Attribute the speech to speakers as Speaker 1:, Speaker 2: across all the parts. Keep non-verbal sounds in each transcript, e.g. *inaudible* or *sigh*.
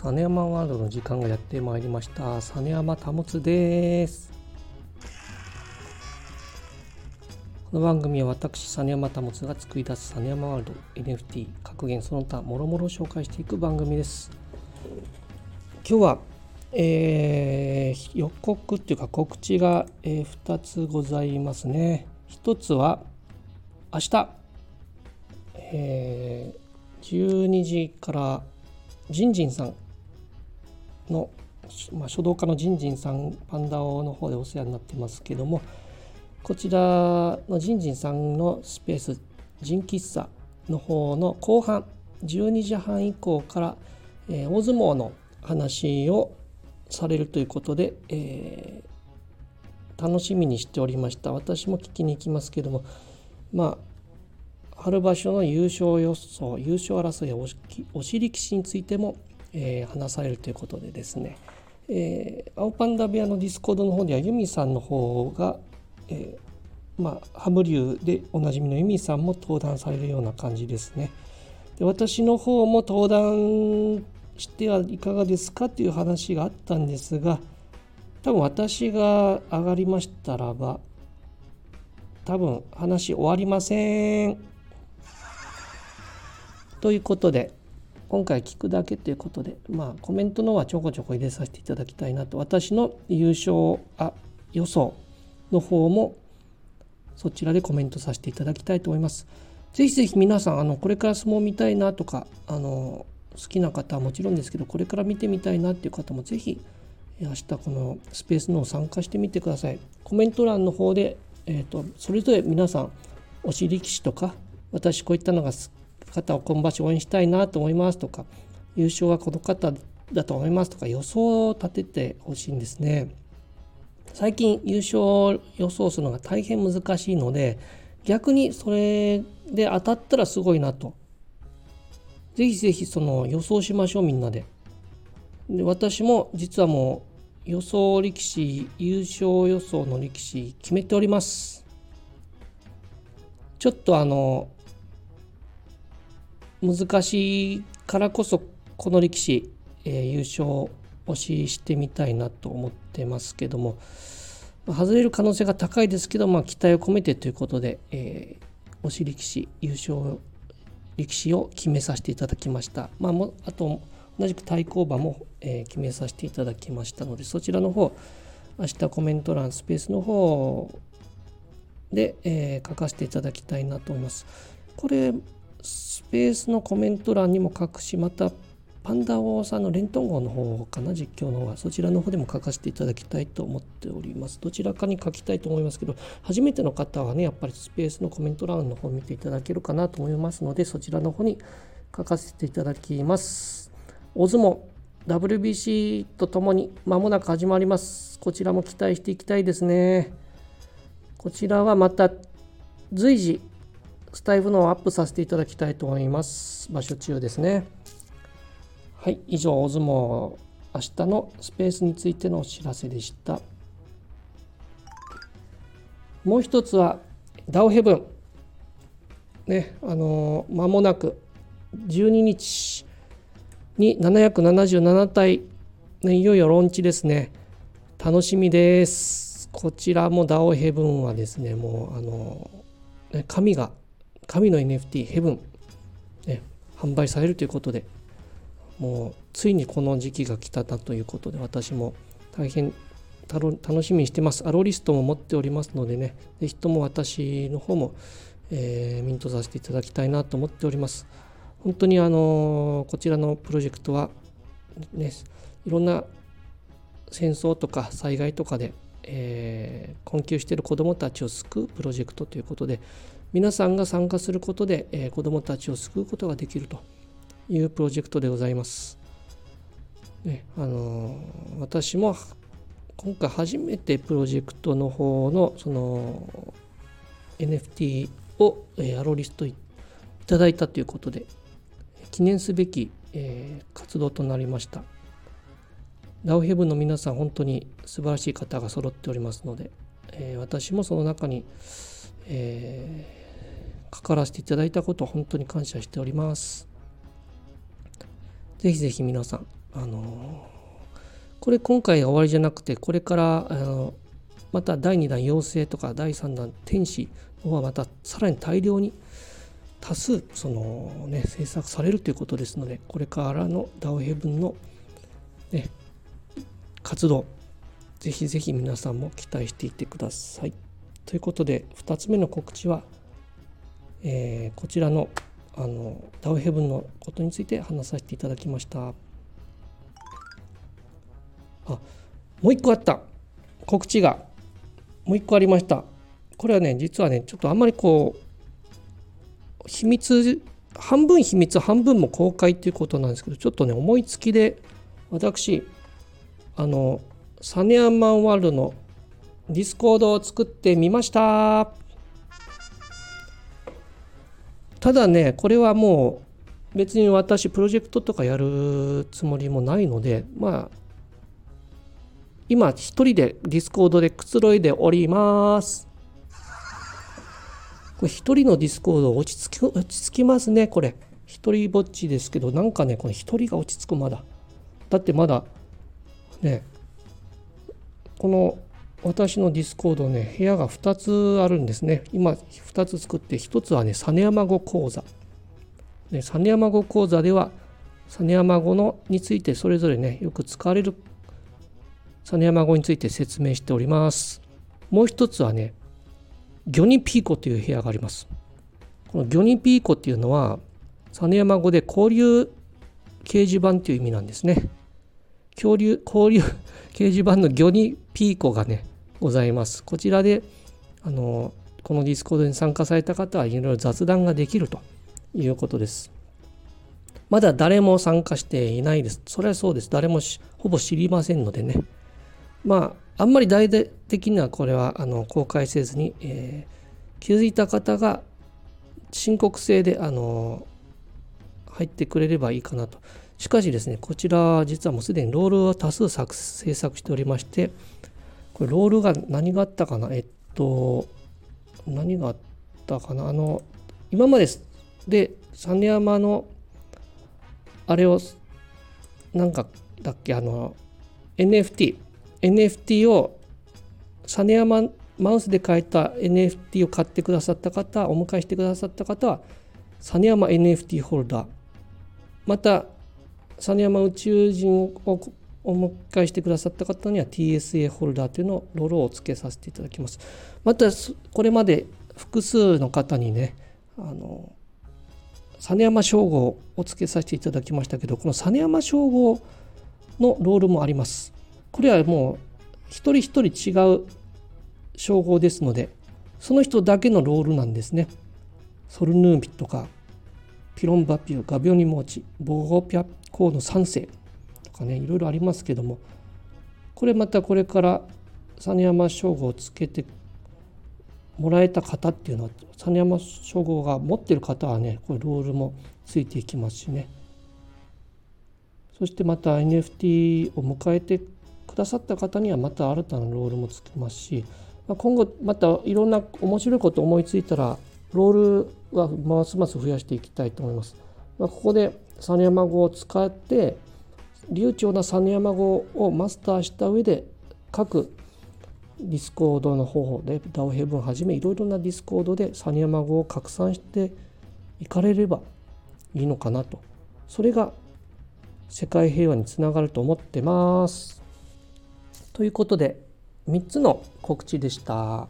Speaker 1: サネヤマワールドの時間がやってまいりました。サネヤマタモツです。この番組は私サネヤマタモツが作り出すサネヤマワールド NFT 格言その他もろもろ紹介していく番組です。今日はえー、予告っていうか告知が、えー、2つございますね。1つは明日、えー、12時からジンジンさんの、まあ、書道家のジンジンさんパンダオの方でお世話になってますけどもこちらのジンジンさんのスペースジン喫茶の方の後半12時半以降から、えー、大相撲の話をされるということで、えー、楽しみにしておりました。私も聞きに行きますけどもまあ春場所の優勝予想優勝争いや推し力士についても、えー、話されるということでですね、えー、青パンダ部屋のディスコードの方ではユミさんの方が、えー、まあ、ハム流でおなじみのユミさんも登壇されるような感じですね。で私の方も登壇してはいかがですかという話があったんですが多分私が上がりましたらば多分話終わりません。ということで今回聞くだけということでまあコメントのはちょこちょこ入れさせていただきたいなと私の優勝あ予想の方もそちらでコメントさせていただきたいと思います。ぜひぜひ皆さんあのこれから相撲見たいなとかあの好きな方はもちろんですけどこれから見てみたいなっていう方もぜひ明日このスペースの参加してみてください。コメント欄の方でえーと、それぞれ皆さん推し力士とか私こういったのが方を今場所応援したいなと思いますとか優勝はこの方だと思いますとか予想を立ててほしいんですね。最近優勝予想するのが大変難しいので逆にそれで当たったらすごいなと。ぜひぜひその予想しましょうみんなで。で私も実はもう予想力士優勝予想の力士決めておりますちょっとあの難しいからこそこの力士、えー、優勝推ししてみたいなと思ってますけども外れる可能性が高いですけど、まあ、期待を込めてということで、えー、推し力士優勝力士を決めさせていただきました。まあ、もあと同じく対抗馬も、えー、決めさせていただきましたのでそちらの方明日コメント欄スペースの方で、えー、書かせていただきたいなと思います。これスペースのコメント欄にも書くしまたパンダ王さんのレントン号の方かな実況の方はそちらの方でも書かせていただきたいと思っておりますどちらかに書きたいと思いますけど初めての方はねやっぱりスペースのコメント欄の方を見ていただけるかなと思いますのでそちらの方に書かせていただきます大相撲 WBC とともに間もなく始まります。こちらも期待していきたいですね。こちらはまた随時スタイフのをアップさせていただきたいと思います。場所中ですね。はい、以上大相撲明日のスペースについてのお知らせでした。もう一つはダオヘブン。ね、あのー、間もなく12日に777体、ね、いよいよローンチですね。楽しみです。こちらも DAO ヘブンはですね、もうあの、ね、神が、神の NFT ヘブン、ね、販売されるということで、もうついにこの時期が来たなということで、私も大変楽しみにしてます。アローリストも持っておりますのでね、ぜひとも私の方も、えー、ミントさせていただきたいなと思っております。本当にあのこちらのプロジェクトは、ね、いろんな戦争とか災害とかで、えー、困窮している子どもたちを救うプロジェクトということで皆さんが参加することで、えー、子どもたちを救うことができるというプロジェクトでございます。ねあのー、私も今回初めてプロジェクトの方のその NFT を、えー、アロリストいただいたということで記念すべき、えー、活動となりましたダウヘブンの皆さん本当に素晴らしい方が揃っておりますので、えー、私もその中に、えー、関わらせていただいたこと本当に感謝しておりますぜひぜひ皆さんあのこれ今回終わりじゃなくてこれからあのまた第2弾妖精とか第3弾天使の方はまたさらに大量に多数そのね制作されるということですのでこれからの DAO のね活動ぜひぜひ皆さんも期待していてください。ということで2つ目の告知は、えー、こちらのあの DAO のことについて話させていただきました。あもう一個あった告知がもう一個ありました。これはね実はねちょっとあんまりこう秘密半分秘密半分も公開っていうことなんですけどちょっとね思いつきで私あのサネアンマンワールドのディスコードを作ってみましたただねこれはもう別に私プロジェクトとかやるつもりもないのでまあ今一人でディスコードでくつろいでおります。これ一人のディスコード落ち着き落ち着きますねこれ。一人ぼっちですけどなんかねこの一人が落ち着くまだ。だってまだねこの私のディスコードね部屋が2つあるんですね。今2つ作って1つはね実山語講座。ね実山語講座では実山語のについてそれぞれねよく使われる実山語について説明しております。もう一つはねギョニピーコという部屋があります。このギョニピーコっていうのは実山語で交流掲示板という意味なんですね。交流交流 *laughs* 掲示板のギョニピーコがねございます。こちらであのこのディスコードに参加された方はいろいろ雑談ができるということです。まだ誰も参加していないです。それはそうです。誰もほぼ知りませんのでね。まああんまり大々的にはこれはあの公開せずに、えー、気づいた方が申告制であの入ってくれればいいかなと。しかしですね、こちら実はもうすでにロールを多数作制作しておりまして、これロールが何があったかな？えっと、何があったかな？あの、今までで、実山のあれを、なんかだっけ、あの、NFT、NFT を実山マウスで描いた NFT を買ってくださった方、お迎えしてくださった方は、実山 NFT ホルダー、また実山宇宙人をお迎えしてくださった方には TSA ホルダーというのをロロを付けさせていただきます。またこれまで複数の方にねあの実山称号を付けさせていただきましたけどこの実山称号のロールもあります。これはもう一人一人違う称号ですのでその人だけのロールなんですね。ソルヌーピとかピロンバピューガビョニモーチボゴピャコーの3世かねいろいろありますけどもこれまたこれから実山称号をつけてもらえた方っていうのは実山称号が持ってる方はねこれロールもついていきますしねそしてまた NFT を迎えてくださった方にはまた新たなロールもつきますし今後またいろんな面白いこと思いついたらロールはますます増やしていきたいと思います。まあ、ここで実山語を使って流暢な実山語をマスターした上で各ディスコードの方々で DAO ヘブンはじめいろいろなディスコードで実山語を拡散していかれればいいのかなとそれが世界平和につながると思ってます。ということで3つの告知でした。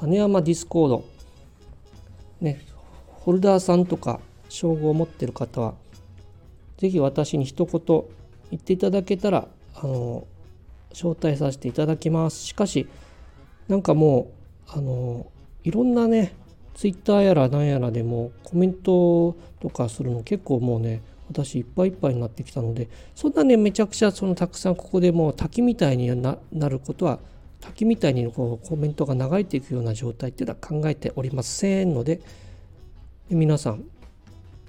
Speaker 1: 実山ディスコードね、ホルダーさんとか称号を持ってる方は是非私に一言言っていただけたらあの招待させていただきます。しかしなんかもうあのいろんなねツイッターやら何やらでもコメントとかするの結構もうね私いっぱいいっぱいになってきたのでそんなねめちゃくちゃそのたくさんここでもう滝みたいになることは滝みたいにこうコメントが流れていくような状態っていうのは考えておりませんので皆さん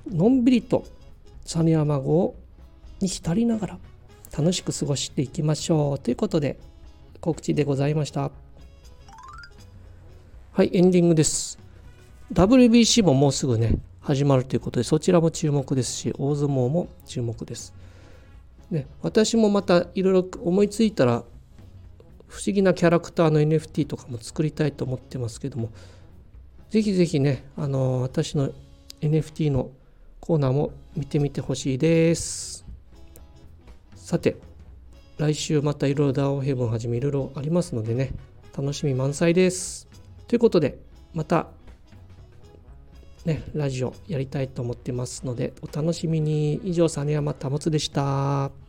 Speaker 1: のんびりと実山号に浸りながら楽しく過ごしていきましょうということで告知でございました。はいエンディングです。WBC ももうすぐね始まるということでそちらも注目ですし大相撲も注目です。ね、私もまたいろいろ思いついたら不思議なキャラクターの NFT とかも作りたいと思ってますけどもぜひぜひねあの私の NFT のコーナーも見てみてほしいです。さて来週またいろいろダウンヘブンはじめいろいろありますのでね楽しみ満載です。ということでまたねラジオやりたいと思ってますのでお楽しみに。以上実山保でした。